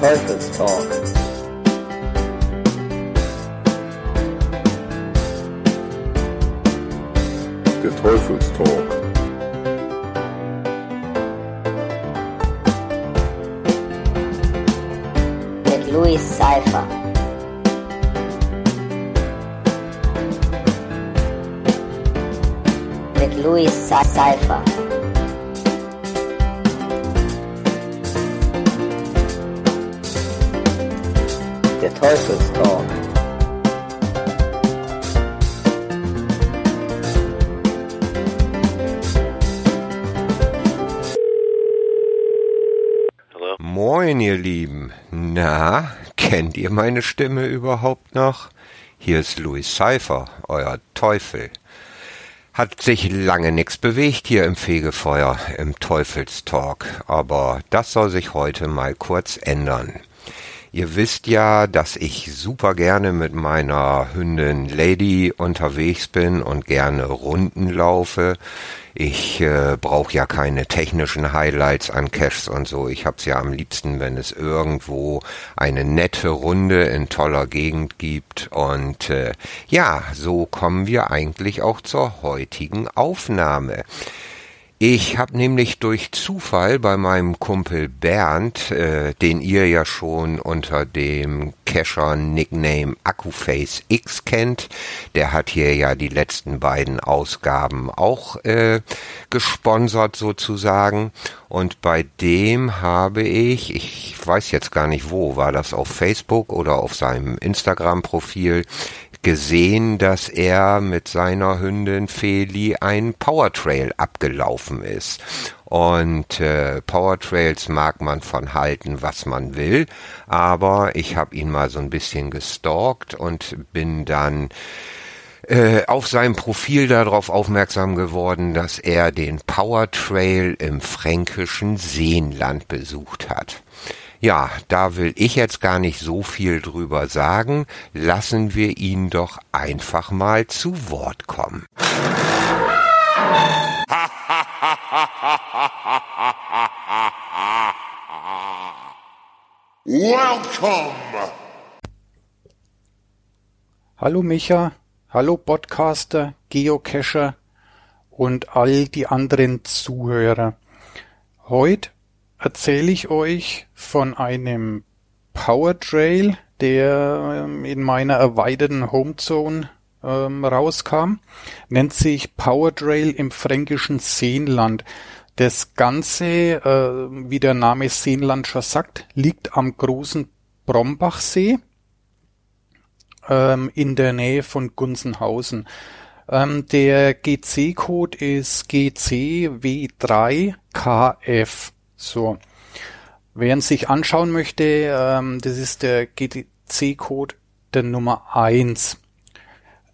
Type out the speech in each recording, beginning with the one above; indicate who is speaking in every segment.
Speaker 1: Teufelstalk.
Speaker 2: Der Teufelstalk.
Speaker 1: Mit Louis Cypher. Mit Louis Cypher. Der
Speaker 3: ihr meine Stimme überhaupt noch? Hier ist Louis Cypher, euer Teufel. Hat sich lange nix bewegt hier im Fegefeuer, im Teufelstalk, aber das soll sich heute mal kurz ändern. Ihr wisst ja, dass ich super gerne mit meiner Hündin Lady unterwegs bin und gerne Runden laufe. Ich äh, brauche ja keine technischen Highlights an Caches und so. Ich hab's ja am liebsten, wenn es irgendwo eine nette Runde in toller Gegend gibt. Und äh, ja, so kommen wir eigentlich auch zur heutigen Aufnahme. Ich habe nämlich durch Zufall bei meinem Kumpel Bernd, äh, den ihr ja schon unter dem Cacher-Nickname Akkuface X kennt, der hat hier ja die letzten beiden Ausgaben auch äh, gesponsert sozusagen. Und bei dem habe ich, ich weiß jetzt gar nicht wo, war das auf Facebook oder auf seinem Instagram-Profil, gesehen, dass er mit seiner Hündin Feli ein Powertrail abgelaufen ist. Und äh, Powertrails mag man von halten, was man will, aber ich habe ihn mal so ein bisschen gestalkt und bin dann äh, auf seinem Profil darauf aufmerksam geworden, dass er den Powertrail im fränkischen Seenland besucht hat. Ja, da will ich jetzt gar nicht so viel drüber sagen. Lassen wir ihn doch einfach mal zu Wort kommen.
Speaker 2: Welcome!
Speaker 4: Hallo Micha, hallo Podcaster, Geocacher und all die anderen Zuhörer. Heute erzähle ich euch von einem Powertrail, der ähm, in meiner erweiterten Homezone ähm, rauskam. Nennt sich Powertrail im fränkischen Seenland. Das Ganze, äh, wie der Name Seenland schon sagt, liegt am großen Brombachsee ähm, in der Nähe von Gunzenhausen. Ähm, der GC-Code ist GCW3KF. So. Wer sich anschauen möchte, ähm, das ist der GTC-Code der Nummer 1.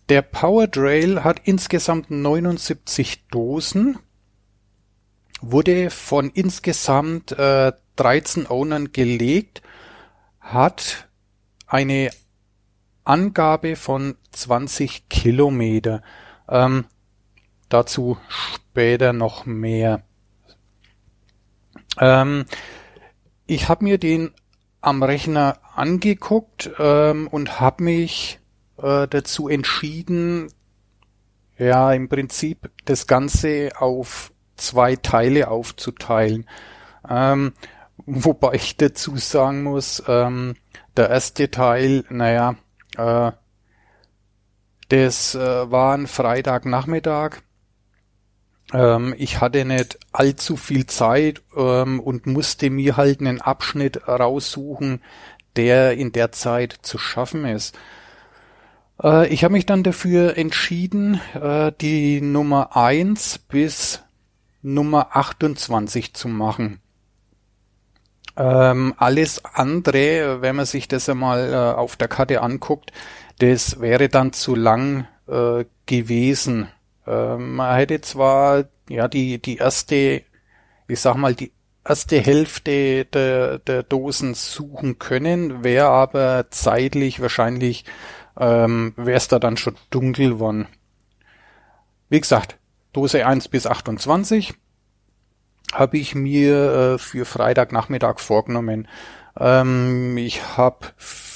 Speaker 4: Der Powertrail hat insgesamt 79 Dosen wurde von insgesamt äh, 13 Ownern gelegt, hat eine Angabe von 20 Kilometer. Ähm, dazu später noch mehr. Ähm, ich habe mir den am Rechner angeguckt ähm, und habe mich äh, dazu entschieden, ja im Prinzip das Ganze auf zwei Teile aufzuteilen. Ähm, wobei ich dazu sagen muss, ähm, der erste Teil, naja, äh, das äh, war ein Freitagnachmittag. Ähm, ich hatte nicht allzu viel Zeit ähm, und musste mir halt einen Abschnitt raussuchen, der in der Zeit zu schaffen ist. Äh, ich habe mich dann dafür entschieden, äh, die Nummer eins bis Nummer 28 zu machen. Ähm, alles andere, wenn man sich das einmal äh, auf der Karte anguckt, das wäre dann zu lang äh, gewesen. Ähm, man hätte zwar ja die die erste, ich sag mal die erste Hälfte der, der Dosen suchen können, wäre aber zeitlich wahrscheinlich ähm, wäre es da dann schon dunkel geworden. Wie gesagt, Dose 1 bis 28 habe ich mir äh, für Freitagnachmittag vorgenommen. Ähm, ich habe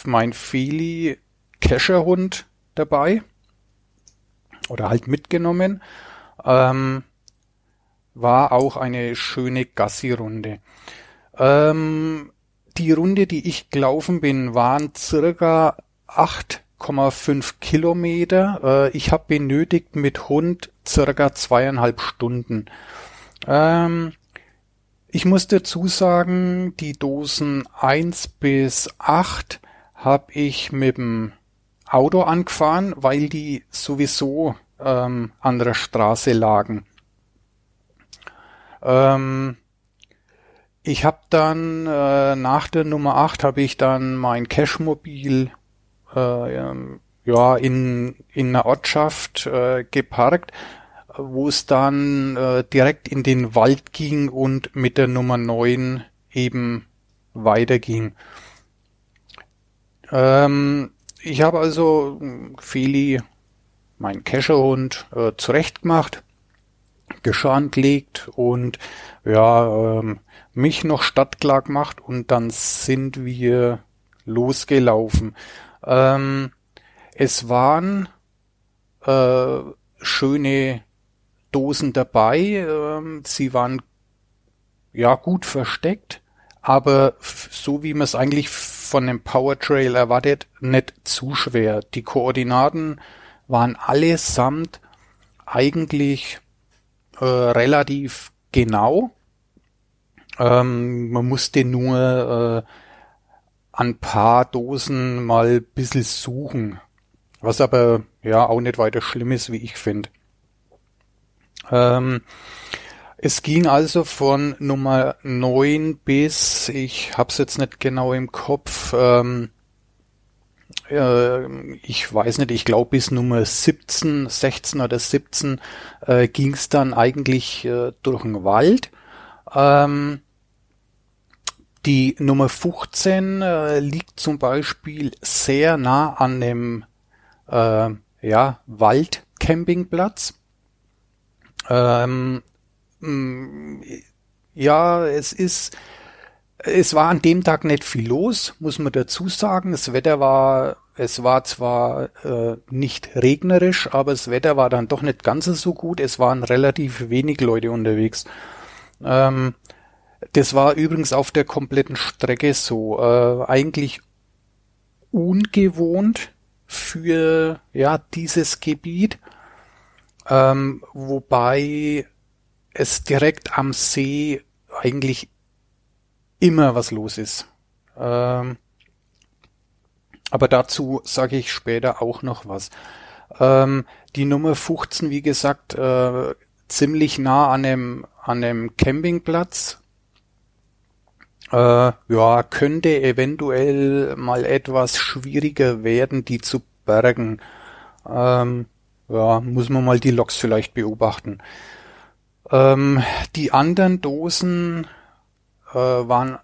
Speaker 4: mein Feli Kescherhund dabei oder halt mitgenommen. Ähm, war auch eine schöne Gassi-Runde. Ähm, die Runde, die ich gelaufen bin, waren circa 8,5 Kilometer. Äh, ich habe benötigt mit Hund circa zweieinhalb Stunden. Ähm, ich muss dazu sagen, die Dosen 1 bis 8 habe ich mit dem Auto angefahren, weil die sowieso ähm, an der Straße lagen. Ähm, ich habe dann äh, nach der Nummer 8 habe ich dann mein Cashmobil äh, ähm, ja in in einer Ortschaft äh, geparkt, wo es dann äh, direkt in den Wald ging und mit der Nummer 9 eben weiterging. Ähm, ich habe also Feli, mein Kescherhund, äh, zurechtgemacht, Geschirr gelegt und ja, ähm, mich noch stadtklar gemacht und dann sind wir losgelaufen. Ähm, es waren äh, schöne Dosen dabei, ähm, sie waren ja gut versteckt, aber so wie man es eigentlich von dem Powertrail erwartet, nicht zu schwer. Die Koordinaten waren allesamt eigentlich äh, relativ genau. Ähm, man musste nur äh, ein paar Dosen mal bisschen suchen. Was aber ja auch nicht weiter schlimm ist, wie ich finde. Ähm, es ging also von Nummer 9 bis, ich hab's jetzt nicht genau im Kopf, ähm, äh, ich weiß nicht, ich glaube bis Nummer 17, 16 oder 17 äh, ging es dann eigentlich äh, durch den Wald. Ähm, die Nummer 15 äh, liegt zum Beispiel sehr nah an dem äh, ja, Waldcampingplatz. Ähm, ja, es ist, es war an dem Tag nicht viel los, muss man dazu sagen. Das Wetter war, es war zwar äh, nicht regnerisch, aber das Wetter war dann doch nicht ganz so gut. Es waren relativ wenig Leute unterwegs. Ähm, das war übrigens auf der kompletten Strecke so. Äh, eigentlich ungewohnt für ja dieses Gebiet, ähm, wobei es direkt am See eigentlich immer was los ist. Ähm, aber dazu sage ich später auch noch was. Ähm, die Nummer 15, wie gesagt, äh, ziemlich nah an einem, an einem Campingplatz äh, ja, könnte eventuell mal etwas schwieriger werden, die zu bergen. Ähm, ja, muss man mal die Loks vielleicht beobachten. Ähm, die anderen Dosen äh, waren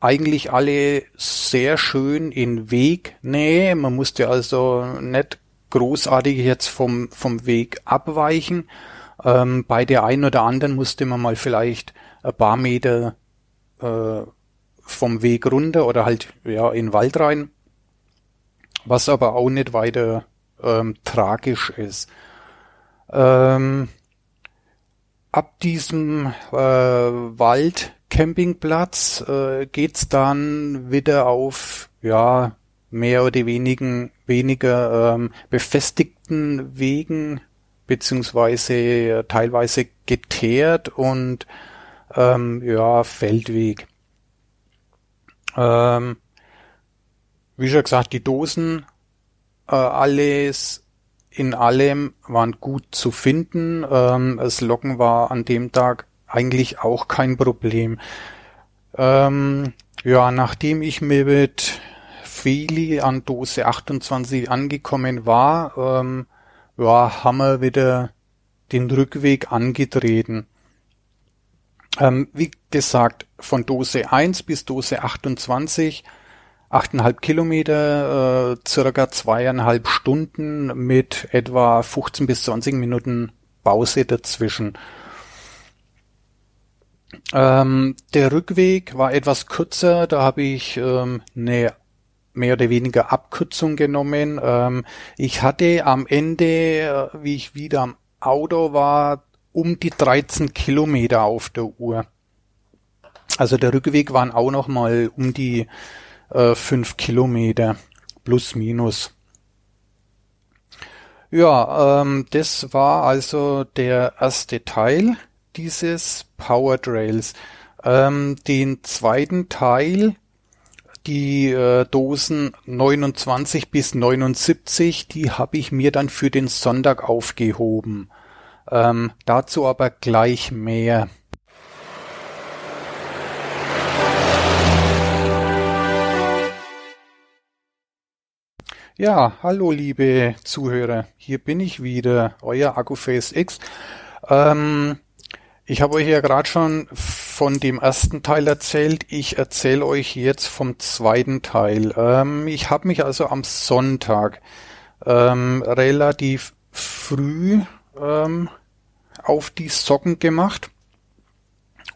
Speaker 4: eigentlich alle sehr schön in Wegnähe. Man musste also nicht großartig jetzt vom, vom Weg abweichen. Ähm, bei der einen oder anderen musste man mal vielleicht ein paar Meter äh, vom Weg runter oder halt ja in den Wald rein, was aber auch nicht weiter ähm, tragisch ist. Ähm, ab diesem äh, Waldcampingplatz äh, geht's dann wieder auf ja mehr oder wenigen, weniger ähm, befestigten Wegen beziehungsweise äh, teilweise geteert und ähm, ja, Feldweg. Ähm, wie schon gesagt, die Dosen, äh, alles in allem waren gut zu finden. Ähm, das Locken war an dem Tag eigentlich auch kein Problem. Ähm, ja, nachdem ich mit Feli an Dose 28 angekommen war, ähm, ja, haben wir wieder den Rückweg angetreten. Ähm, wie gesagt, von Dose 1 bis Dose 28, 8,5 Kilometer, äh, circa zweieinhalb Stunden mit etwa 15 bis 20 Minuten Pause dazwischen. Ähm, der Rückweg war etwas kürzer, da habe ich ähm, eine mehr oder weniger Abkürzung genommen. Ähm, ich hatte am Ende, äh, wie ich wieder am Auto war, um die 13 Kilometer auf der Uhr. Also der Rückweg waren auch noch mal um die äh, 5 Kilometer plus minus. Ja, ähm, das war also der erste Teil dieses Power Trails. Ähm, den zweiten Teil, die äh, Dosen 29 bis 79, die habe ich mir dann für den Sonntag aufgehoben. Ähm, dazu aber gleich mehr. Ja, hallo liebe Zuhörer, hier bin ich wieder, euer Akkuface X. Ähm, ich habe euch ja gerade schon von dem ersten Teil erzählt. Ich erzähle euch jetzt vom zweiten Teil. Ähm, ich habe mich also am Sonntag ähm, relativ früh ähm, auf die Socken gemacht,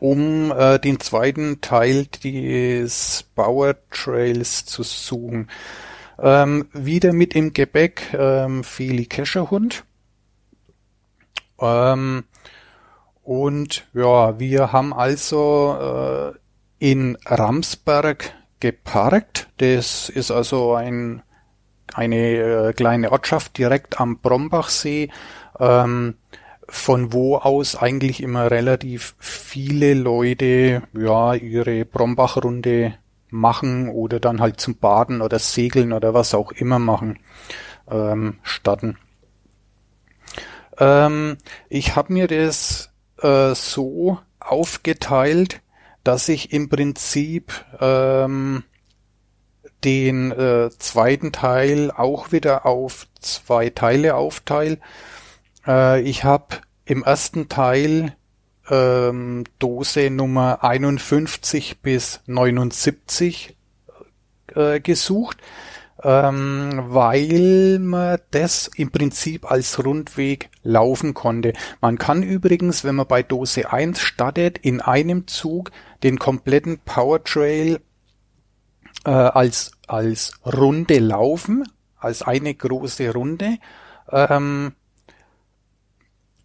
Speaker 4: um äh, den zweiten Teil des Power Trails zu suchen. Ähm, wieder mit im Gebäck ähm, Feli Kescherhund. Ähm, und ja, wir haben also äh, in Ramsberg geparkt. Das ist also ein, eine äh, kleine Ortschaft direkt am Brombachsee, ähm, von wo aus eigentlich immer relativ viele Leute ja ihre Brombach-Runde machen oder dann halt zum Baden oder Segeln oder was auch immer machen ähm, statten. Ähm, ich habe mir das äh, so aufgeteilt, dass ich im Prinzip ähm, den äh, zweiten Teil auch wieder auf zwei Teile aufteile. Äh, ich habe im ersten Teil ähm, Dose Nummer 51 bis 79 äh, gesucht ähm, weil man das im Prinzip als Rundweg laufen konnte. Man kann übrigens, wenn man bei Dose 1 startet, in einem Zug den kompletten Powertrail äh, als, als Runde laufen, als eine große Runde. Ähm,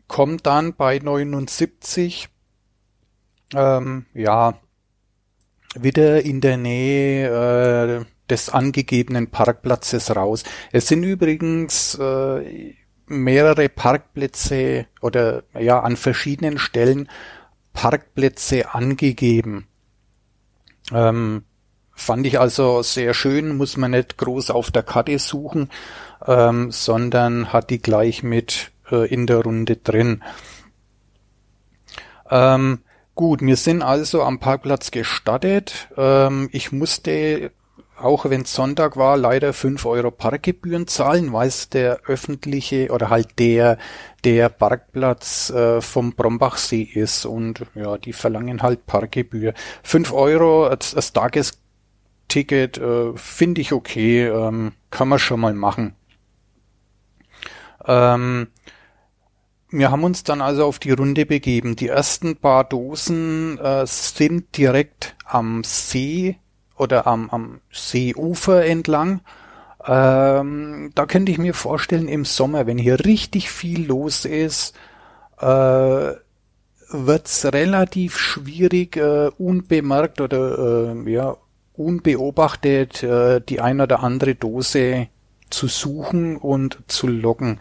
Speaker 4: kommt dann bei 79 ähm, ja wieder in der Nähe äh, des angegebenen Parkplatzes raus. Es sind übrigens äh, mehrere Parkplätze oder ja an verschiedenen Stellen Parkplätze angegeben. Ähm, fand ich also sehr schön, muss man nicht groß auf der Karte suchen, ähm, sondern hat die gleich mit äh, in der Runde drin. Ähm, gut, wir sind also am Parkplatz gestattet. Ähm, ich musste auch wenn Sonntag war, leider fünf Euro Parkgebühren zahlen, weil es der öffentliche oder halt der der Parkplatz äh, vom Brombachsee ist und ja, die verlangen halt Parkgebühr. Fünf Euro als, als Tagesticket äh, finde ich okay, ähm, kann man schon mal machen. Ähm, wir haben uns dann also auf die Runde begeben. Die ersten paar Dosen äh, sind direkt am See oder am, am Seeufer entlang. Ähm, da könnte ich mir vorstellen, im Sommer, wenn hier richtig viel los ist, äh, wird's relativ schwierig, äh, unbemerkt oder äh, ja, unbeobachtet äh, die ein oder andere Dose zu suchen und zu locken.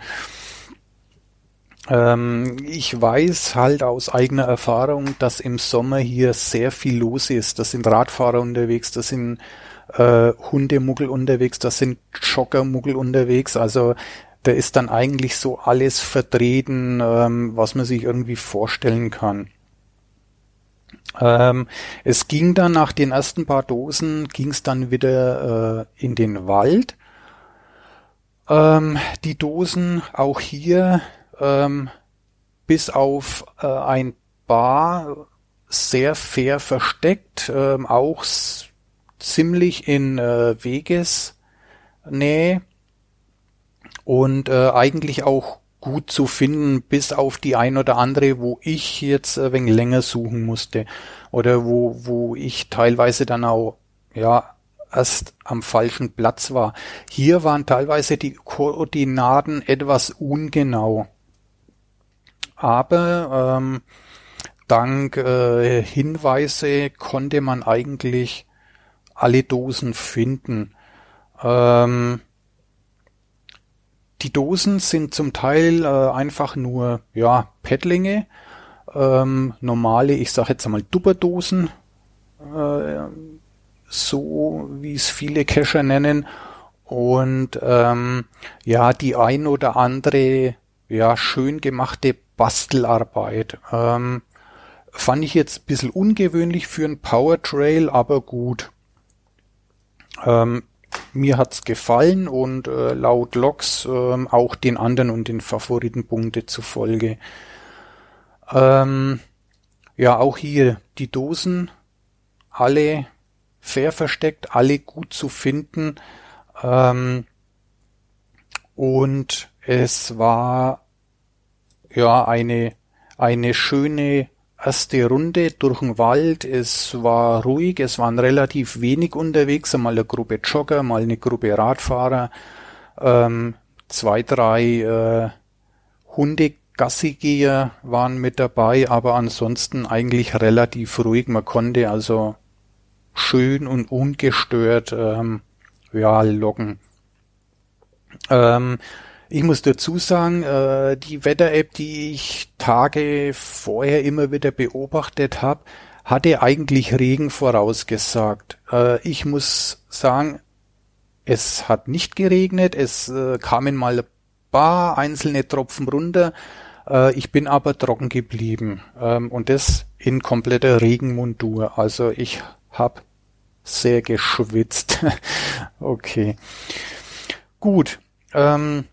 Speaker 4: Ähm, ich weiß halt aus eigener Erfahrung, dass im Sommer hier sehr viel los ist. Da sind Radfahrer unterwegs, da sind äh, Hundemuggel unterwegs, da sind Joggermuggel unterwegs. Also da ist dann eigentlich so alles vertreten, ähm, was man sich irgendwie vorstellen kann. Ähm, es ging dann nach den ersten paar Dosen, ging es dann wieder äh, in den Wald. Ähm, die Dosen auch hier ähm, bis auf äh, ein Bar sehr fair versteckt, ähm, auch ziemlich in äh, Wegesnähe und äh, eigentlich auch gut zu finden, bis auf die ein oder andere, wo ich jetzt ein wenig länger suchen musste. Oder wo, wo ich teilweise dann auch, ja, erst am falschen Platz war. Hier waren teilweise die Koordinaten etwas ungenau. Aber ähm, dank äh, Hinweise konnte man eigentlich alle Dosen finden. Ähm, die Dosen sind zum Teil äh, einfach nur ja Pettlinge, ähm, normale, ich sage jetzt einmal Dupperdosen, äh, so wie es viele Cacher nennen. Und ähm, ja, die ein oder andere ja schön gemachte Bastelarbeit. Ähm, fand ich jetzt ein bisschen ungewöhnlich für ein Power Trail, aber gut. Ähm, mir hat's gefallen und äh, laut Logs äh, auch den anderen und den Favoritenpunkte zufolge. Ähm, ja, auch hier die Dosen, alle fair versteckt, alle gut zu finden. Ähm, und es war ja eine, eine schöne erste Runde durch den Wald. Es war ruhig, es waren relativ wenig unterwegs, einmal eine Gruppe Jogger, mal eine Gruppe Radfahrer, ähm, zwei, drei äh, Hundegassigeher waren mit dabei, aber ansonsten eigentlich relativ ruhig. Man konnte also schön und ungestört ähm, ja loggen. Ähm, ich muss dazu sagen, äh, die Wetter-App, die ich Tage vorher immer wieder beobachtet habe, hatte eigentlich Regen vorausgesagt. Äh, ich muss sagen, es hat nicht geregnet, es äh, kamen mal ein paar einzelne Tropfen runter. Äh, ich bin aber trocken geblieben ähm, und das in kompletter Regenmundur. Also ich habe sehr geschwitzt. okay. Gut. Ähm,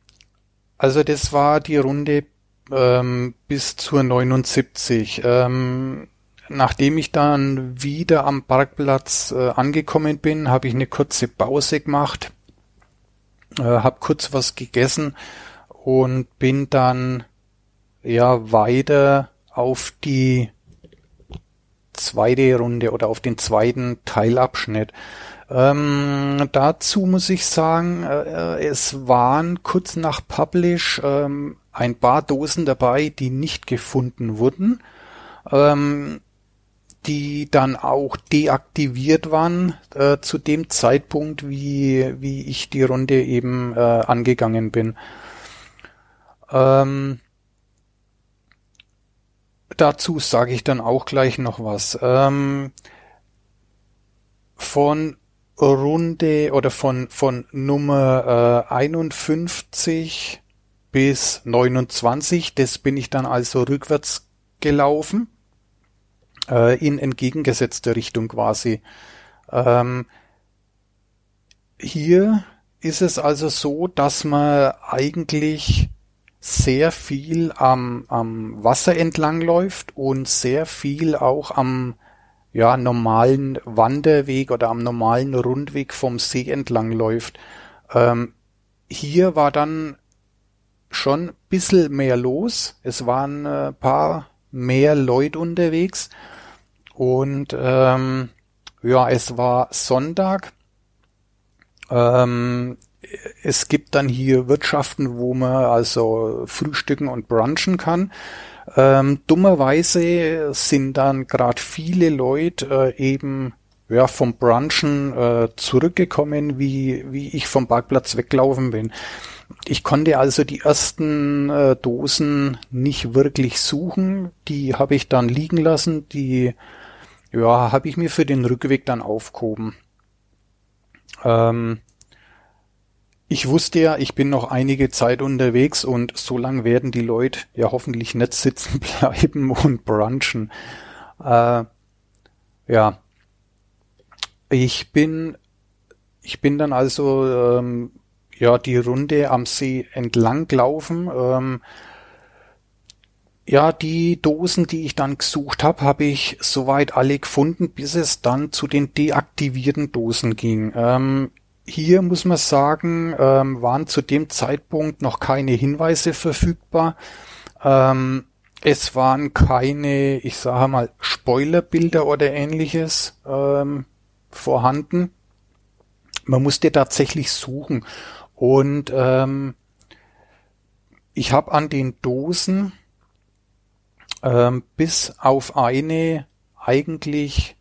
Speaker 4: also das war die Runde ähm, bis zur 79. Ähm, nachdem ich dann wieder am Parkplatz äh, angekommen bin, habe ich eine kurze Pause gemacht, äh, habe kurz was gegessen und bin dann ja weiter auf die zweite Runde oder auf den zweiten Teilabschnitt. Ähm, dazu muss ich sagen, äh, es waren kurz nach Publish ähm, ein paar Dosen dabei, die nicht gefunden wurden, ähm, die dann auch deaktiviert waren äh, zu dem Zeitpunkt, wie, wie ich die Runde eben äh, angegangen bin. Ähm, dazu sage ich dann auch gleich noch was. Ähm, von Runde oder von, von Nummer äh, 51 bis 29, das bin ich dann also rückwärts gelaufen, äh, in entgegengesetzter Richtung quasi. Ähm, hier ist es also so, dass man eigentlich sehr viel am, am Wasser entlang läuft und sehr viel auch am ja, normalen Wanderweg oder am normalen Rundweg vom See entlang läuft. Ähm, hier war dann schon bisschen mehr los. Es waren äh, paar mehr Leute unterwegs. Und ähm, ja, es war Sonntag. Ähm, es gibt dann hier Wirtschaften, wo man also frühstücken und brunchen kann. Ähm, dummerweise sind dann gerade viele Leute äh, eben ja, vom Brunchen äh, zurückgekommen, wie, wie ich vom Parkplatz weglaufen bin. Ich konnte also die ersten äh, Dosen nicht wirklich suchen. Die habe ich dann liegen lassen. Die ja, habe ich mir für den Rückweg dann aufgehoben. Ähm, ich wusste ja, ich bin noch einige Zeit unterwegs und so lang werden die Leute ja hoffentlich nicht sitzen bleiben und brunchen. Äh, ja. Ich bin, ich bin dann also ähm, ja die Runde am See entlang gelaufen. Ähm, ja, die Dosen, die ich dann gesucht habe, habe ich soweit alle gefunden, bis es dann zu den deaktivierten Dosen ging. Ähm, hier muss man sagen, ähm, waren zu dem Zeitpunkt noch keine Hinweise verfügbar. Ähm, es waren keine, ich sage mal, Spoilerbilder oder ähnliches ähm, vorhanden. Man musste tatsächlich suchen. Und ähm, ich habe an den Dosen ähm, bis auf eine eigentlich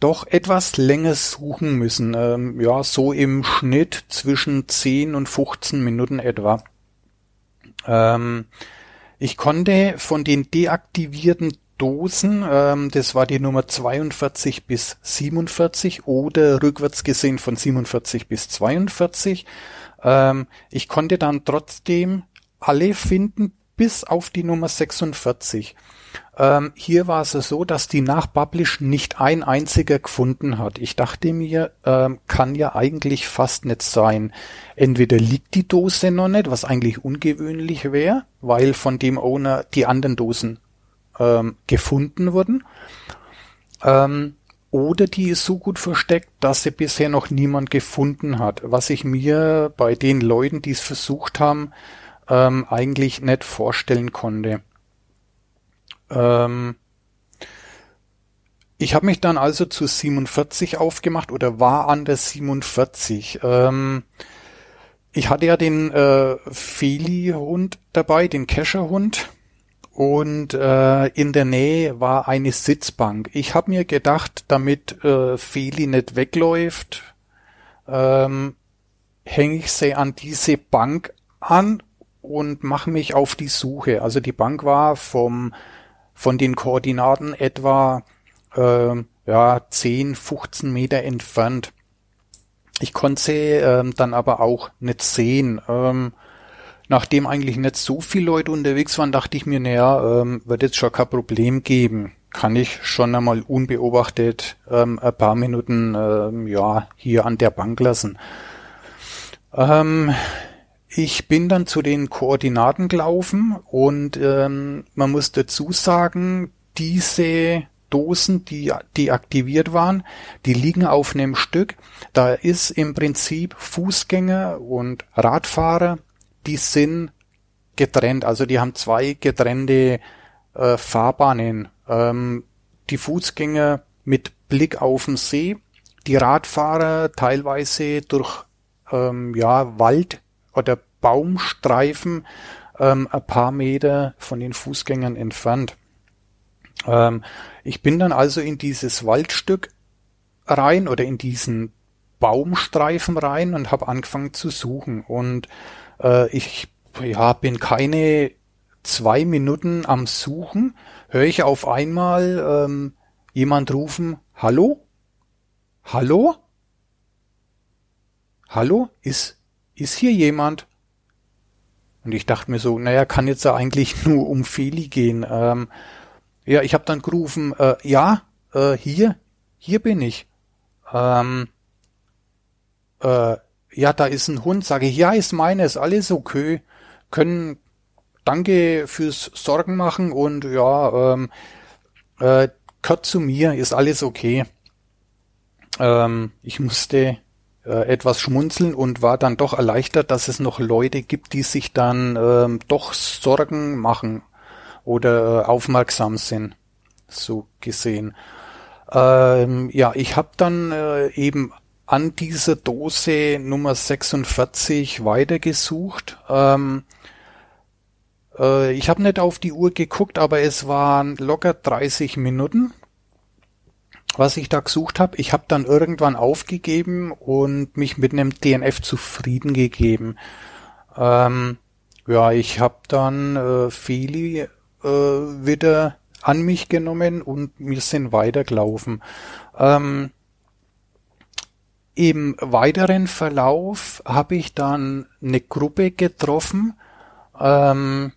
Speaker 4: doch etwas länger suchen müssen. Ähm, ja, so im Schnitt zwischen 10 und 15 Minuten etwa. Ähm, ich konnte von den deaktivierten Dosen, ähm, das war die Nummer 42 bis 47 oder rückwärts gesehen von 47 bis 42, ähm, ich konnte dann trotzdem alle finden bis auf die Nummer 46. Ähm, hier war es so, dass die nach Publish nicht ein einziger gefunden hat. Ich dachte mir, ähm, kann ja eigentlich fast nicht sein. Entweder liegt die Dose noch nicht, was eigentlich ungewöhnlich wäre, weil von dem Owner die anderen Dosen ähm, gefunden wurden. Ähm, oder die ist so gut versteckt, dass sie bisher noch niemand gefunden hat, was ich mir bei den Leuten, die es versucht haben, ähm, eigentlich nicht vorstellen konnte. Ähm, ich habe mich dann also zu 47 aufgemacht oder war an der 47. Ähm, ich hatte ja den äh, Feli-Hund dabei, den Kescher-Hund. Und äh, in der Nähe war eine Sitzbank. Ich habe mir gedacht, damit äh, Feli nicht wegläuft, ähm, hänge ich sie an diese Bank an und mache mich auf die Suche. Also die Bank war vom von den Koordinaten etwa äh, ja 10, 15 Meter entfernt. Ich konnte sie äh, dann aber auch nicht sehen. Ähm, nachdem eigentlich nicht so viele Leute unterwegs waren, dachte ich mir, naja, ähm, wird jetzt schon kein Problem geben. Kann ich schon einmal unbeobachtet ähm, ein paar Minuten ähm, ja hier an der Bank lassen. Ähm, ich bin dann zu den Koordinaten gelaufen und ähm, man muss dazu sagen, diese Dosen, die deaktiviert waren, die liegen auf einem Stück. Da ist im Prinzip Fußgänger und Radfahrer, die sind getrennt. Also die haben zwei getrennte äh, Fahrbahnen. Ähm, die Fußgänger mit Blick auf den See, die Radfahrer teilweise durch ähm, ja Wald oder Baumstreifen ähm, ein paar Meter von den Fußgängern entfernt. Ähm, ich bin dann also in dieses Waldstück rein oder in diesen Baumstreifen rein und habe angefangen zu suchen. Und äh, ich ja, bin keine zwei Minuten am Suchen, höre ich auf einmal ähm, jemand rufen, Hallo? Hallo? Hallo? Ist, ist hier jemand? Und ich dachte mir so, naja, kann jetzt ja eigentlich nur um Feli gehen. Ähm, ja, ich habe dann gerufen, äh, ja, äh, hier, hier bin ich. Ähm, äh, ja, da ist ein Hund. Sage ich, ja, ist meines, alles okay. Können, danke fürs Sorgen machen und ja, ähm, äh, gehört zu mir, ist alles okay. Ähm, ich musste äh, etwas schmunzeln und war dann doch erleichtert, dass es noch Leute gibt, die sich dann ähm, doch Sorgen machen oder äh, aufmerksam sind, so gesehen. Ähm, ja, ich habe dann äh, eben an dieser Dose Nummer 46 weitergesucht. Ähm, äh, ich habe nicht auf die Uhr geguckt, aber es waren locker 30 Minuten was ich da gesucht habe. Ich habe dann irgendwann aufgegeben und mich mit einem DNF zufrieden gegeben. Ähm, ja, ich habe dann äh, Feli äh, wieder an mich genommen und wir sind weitergelaufen. Ähm, Im weiteren Verlauf habe ich dann eine Gruppe getroffen, ähm,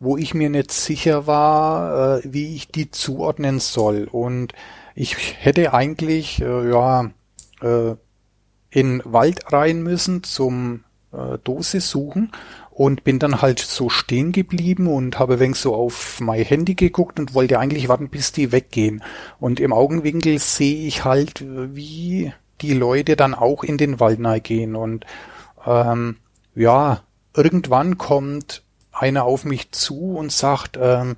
Speaker 4: wo ich mir nicht sicher war, äh, wie ich die zuordnen soll. Und ich hätte eigentlich äh, ja äh, in Wald rein müssen zum äh, Dose suchen und bin dann halt so stehen geblieben und habe wenig so auf mein Handy geguckt und wollte eigentlich warten, bis die weggehen. Und im Augenwinkel sehe ich halt, wie die Leute dann auch in den Wald gehen und ähm, ja, irgendwann kommt einer auf mich zu und sagt, ähm,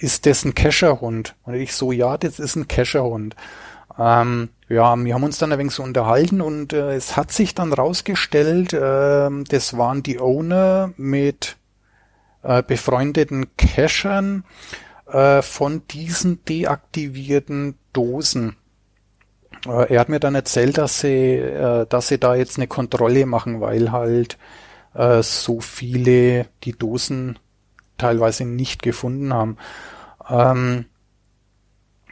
Speaker 4: ist das ein Kescherhund? Und ich so, ja, das ist ein Kescherhund. Ähm, ja, wir haben uns dann ein wenig so unterhalten und äh, es hat sich dann rausgestellt, äh, das waren die Owner mit äh, befreundeten Cachern äh, von diesen deaktivierten Dosen. Äh, er hat mir dann erzählt, dass sie, äh, dass sie da jetzt eine Kontrolle machen, weil halt so viele die Dosen teilweise nicht gefunden haben. Ähm,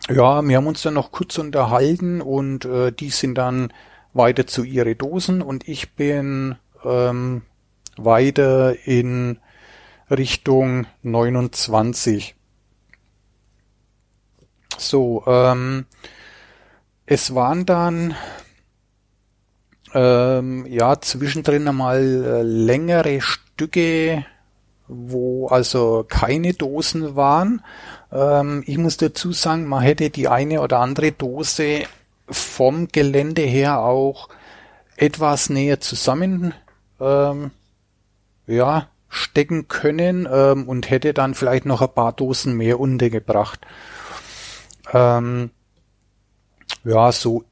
Speaker 4: ja, wir haben uns dann noch kurz unterhalten und äh, die sind dann weiter zu ihre Dosen und ich bin ähm, weiter in Richtung 29. So, ähm, es waren dann ähm, ja zwischendrin einmal äh, längere Stücke, wo also keine Dosen waren. Ähm, ich muss dazu sagen, man hätte die eine oder andere Dose vom Gelände her auch etwas näher zusammen ähm, ja, stecken können ähm, und hätte dann vielleicht noch ein paar Dosen mehr untergebracht. Ähm, ja, so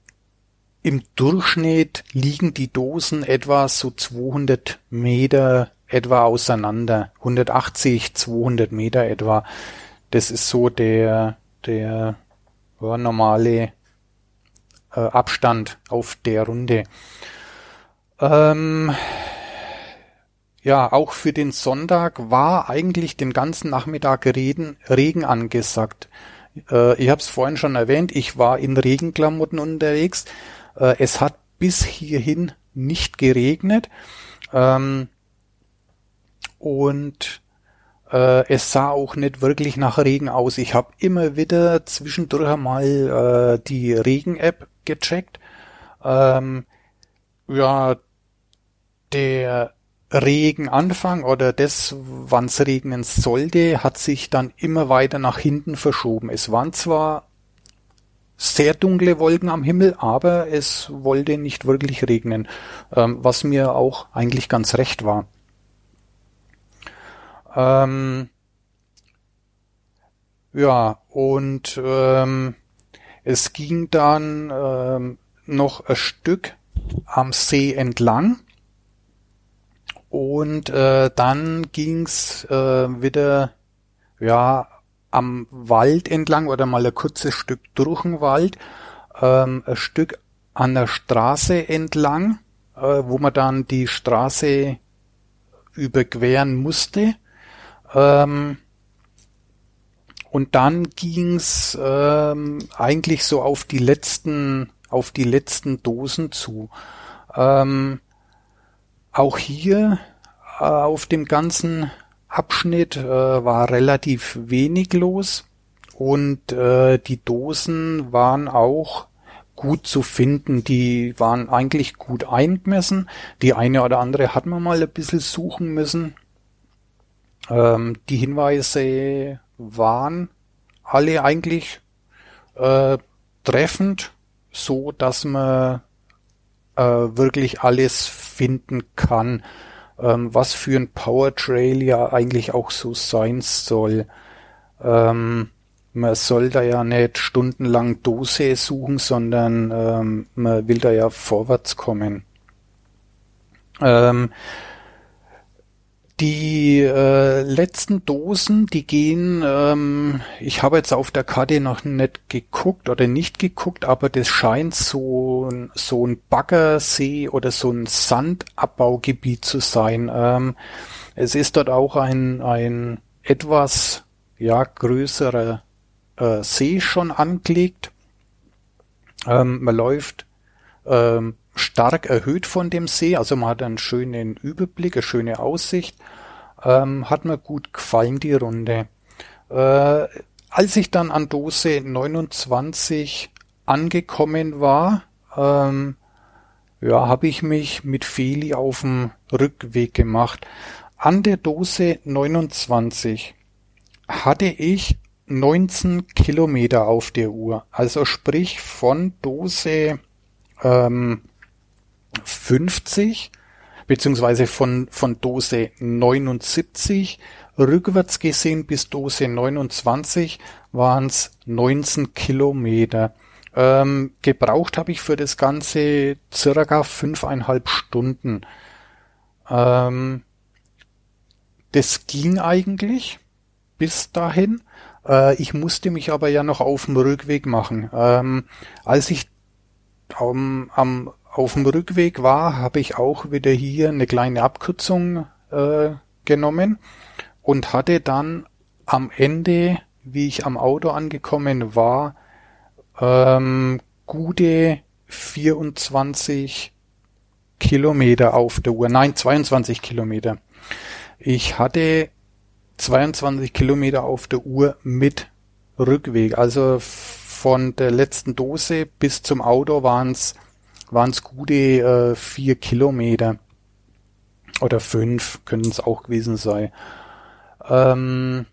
Speaker 4: im Durchschnitt liegen die Dosen etwa so 200 Meter etwa auseinander. 180, 200 Meter etwa. Das ist so der, der ja, normale äh, Abstand auf der Runde. Ähm, ja, auch für den Sonntag war eigentlich den ganzen Nachmittag Regen, Regen angesagt. Äh, ich habe es vorhin schon erwähnt, ich war in Regenklamotten unterwegs. Äh, es hat bis hierhin nicht geregnet. Ähm, und äh, es sah auch nicht wirklich nach Regen aus. Ich habe immer wieder zwischendurch einmal äh, die Regen-App gecheckt. Ähm, ja, der Regenanfang oder das, wann es regnen sollte, hat sich dann immer weiter nach hinten verschoben. Es waren zwar sehr dunkle Wolken am Himmel, aber es wollte nicht wirklich regnen, ähm, was mir auch eigentlich ganz recht war. Ähm, ja, und ähm, es ging dann ähm, noch ein Stück am See entlang und äh, dann ging's äh, wieder ja am Wald entlang oder mal ein kurzes Stück durch den Wald, ähm, ein Stück an der Straße entlang, äh, wo man dann die Straße überqueren musste. Ähm, und dann ging's ähm, eigentlich so auf die letzten, auf die letzten Dosen zu. Ähm, auch hier äh, auf dem ganzen Abschnitt äh, war relativ wenig los und äh, die Dosen waren auch gut zu finden. Die waren eigentlich gut eingemessen. Die eine oder andere hat man mal ein bisschen suchen müssen. Ähm, die Hinweise waren alle eigentlich äh, treffend, so dass man äh, wirklich alles finden kann, ähm, was für ein Powertrail ja eigentlich auch so sein soll. Ähm, man soll da ja nicht stundenlang Dose suchen, sondern ähm, man will da ja vorwärts kommen. Ähm, die äh, letzten Dosen, die gehen, ähm, ich habe jetzt auf der Karte noch nicht geguckt oder nicht geguckt, aber das scheint so, so ein Baggersee oder so ein Sandabbaugebiet zu sein. Ähm, es ist dort auch ein, ein etwas ja, größerer äh, See schon angelegt. Ähm, man läuft ähm, stark erhöht von dem See, also man hat einen schönen Überblick, eine schöne Aussicht. Ähm, hat mir gut gefallen, die Runde. Äh, als ich dann an Dose 29 angekommen war, ähm, ja, habe ich mich mit Feli auf dem Rückweg gemacht. An der Dose 29 hatte ich 19 Kilometer auf der Uhr. Also sprich von Dose ähm, 50 beziehungsweise von, von Dose 79 rückwärts gesehen bis Dose 29 waren es 19 Kilometer. Ähm, gebraucht habe ich für das Ganze circa fünfeinhalb Stunden. Ähm, das ging eigentlich bis dahin. Äh, ich musste mich aber ja noch auf dem Rückweg machen. Ähm, als ich am, am, auf dem Rückweg war, habe ich auch wieder hier eine kleine Abkürzung äh, genommen und hatte dann am Ende, wie ich am Auto angekommen war, ähm, gute 24 Kilometer auf der Uhr. Nein, 22 Kilometer. Ich hatte 22 Kilometer auf der Uhr mit Rückweg. Also von der letzten Dose bis zum Auto waren es gute äh, vier Kilometer oder fünf können es auch gewesen sein. Ähm,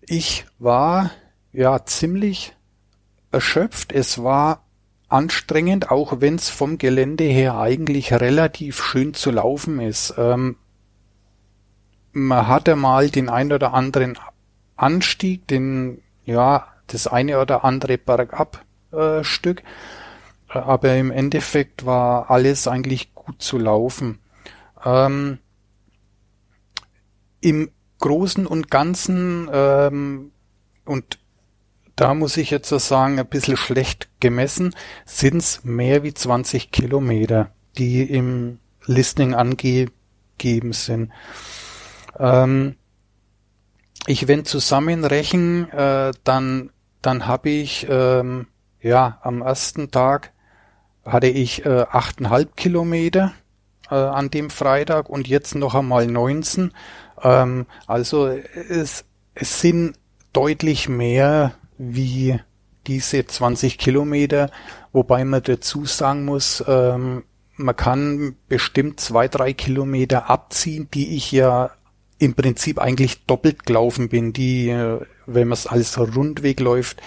Speaker 4: ich war ja ziemlich erschöpft. Es war anstrengend, auch wenn es vom Gelände her eigentlich relativ schön zu laufen ist. Ähm, man hatte mal den ein oder anderen Anstieg, den, ja, das eine oder andere Bergabstück, äh, aber im Endeffekt war alles eigentlich gut zu laufen. Ähm, Im Großen und Ganzen ähm, und da muss ich jetzt so sagen, ein bisschen schlecht gemessen, sind es mehr wie 20 Kilometer, die im Listening angegeben sind. Ähm, ich wenn zusammenrechnen, äh, dann dann habe ich ähm, ja am ersten Tag hatte ich äh, 8,5 Kilometer äh, an dem Freitag und jetzt noch einmal 19. Ähm, also es, es sind deutlich mehr wie diese 20 Kilometer, wobei man dazu sagen muss, ähm, man kann bestimmt zwei, drei Kilometer abziehen, die ich ja im Prinzip eigentlich doppelt gelaufen bin, die, äh, wenn man es als Rundweg läuft,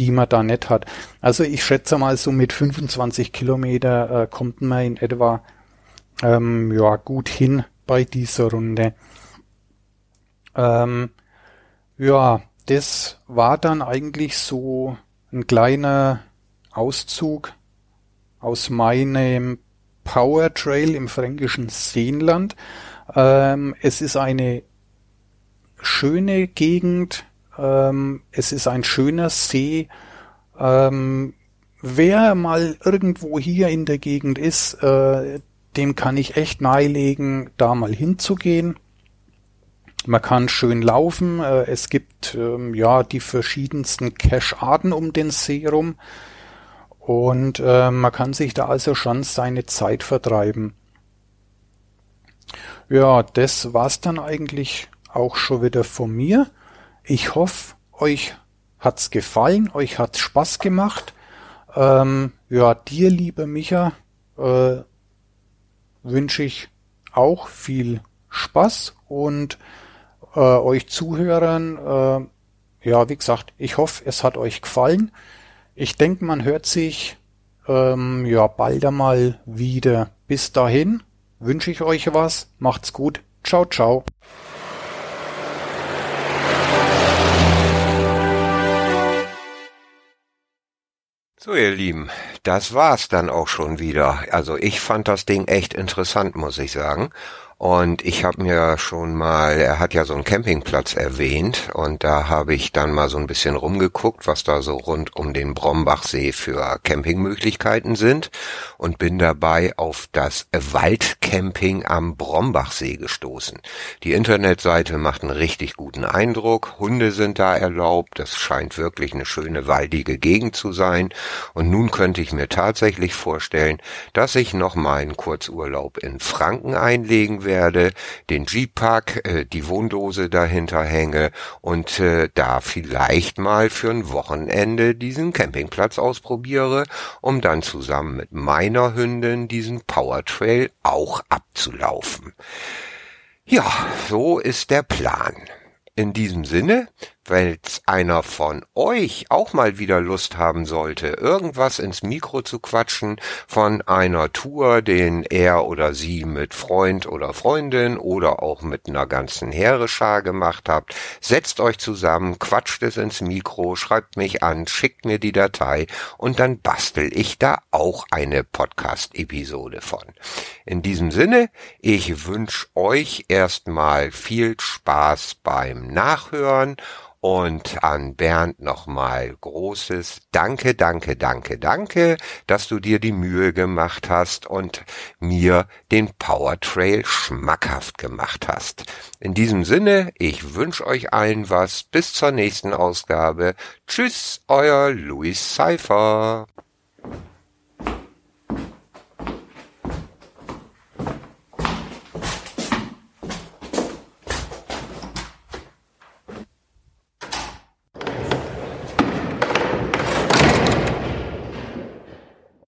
Speaker 4: die man da nicht hat. Also ich schätze mal so mit 25 Kilometer äh, kommt man in etwa ähm, ja gut hin bei dieser Runde. Ähm, ja, das war dann eigentlich so ein kleiner Auszug aus meinem Power Trail im fränkischen Seenland. Ähm, es ist eine schöne Gegend, ähm, es ist ein schöner See. Ähm, wer mal irgendwo hier in der Gegend ist, äh, dem kann ich echt nahelegen, da mal hinzugehen. Man kann schön laufen. Äh, es gibt ähm, ja die verschiedensten Cache-Arten um den See rum. Und äh, man kann sich da also schon seine Zeit vertreiben. Ja, das war's dann eigentlich auch schon wieder von mir. Ich hoffe, euch hat's gefallen, euch hat's Spaß gemacht. Ähm, ja, dir, lieber Micha, äh, wünsche ich auch viel Spaß und äh, euch Zuhörern, äh, ja, wie gesagt, ich hoffe, es hat euch gefallen. Ich denke, man hört sich ähm, ja bald einmal wieder. Bis dahin wünsche ich euch was. Macht's gut. Ciao, ciao.
Speaker 3: So, ihr Lieben, das war's dann auch schon wieder. Also ich fand das Ding echt interessant, muss ich sagen. Und ich habe mir schon mal, er hat ja so einen Campingplatz erwähnt und da habe ich dann mal so ein bisschen rumgeguckt, was da so rund um den Brombachsee für Campingmöglichkeiten sind und bin dabei auf das Waldcamping am Brombachsee gestoßen. Die Internetseite macht einen richtig guten Eindruck, Hunde sind da erlaubt, das scheint wirklich eine schöne waldige Gegend zu sein und nun könnte ich mir tatsächlich vorstellen, dass ich noch mal einen Kurzurlaub in Franken einlegen will werde, den Jeep-Pack, äh, die Wohndose dahinter hänge und äh, da vielleicht mal für ein Wochenende diesen Campingplatz ausprobiere, um dann zusammen mit meiner Hündin diesen Powertrail auch abzulaufen. Ja, so ist der Plan. In diesem Sinne Wenn's einer von euch auch mal wieder Lust haben sollte, irgendwas ins Mikro zu quatschen von einer Tour, den er oder sie mit Freund oder Freundin oder auch mit einer ganzen Heereschar gemacht habt, setzt euch zusammen, quatscht es ins Mikro, schreibt mich an, schickt mir die Datei und dann bastel ich da auch eine Podcast-Episode von. In diesem Sinne, ich wünsche euch erstmal viel Spaß beim Nachhören und an Bernd nochmal großes Danke, danke, danke, danke, dass du dir die Mühe gemacht hast und mir den Power Trail schmackhaft gemacht hast. In diesem Sinne, ich wünsche euch allen was. Bis zur nächsten Ausgabe. Tschüss, euer Louis Cypher.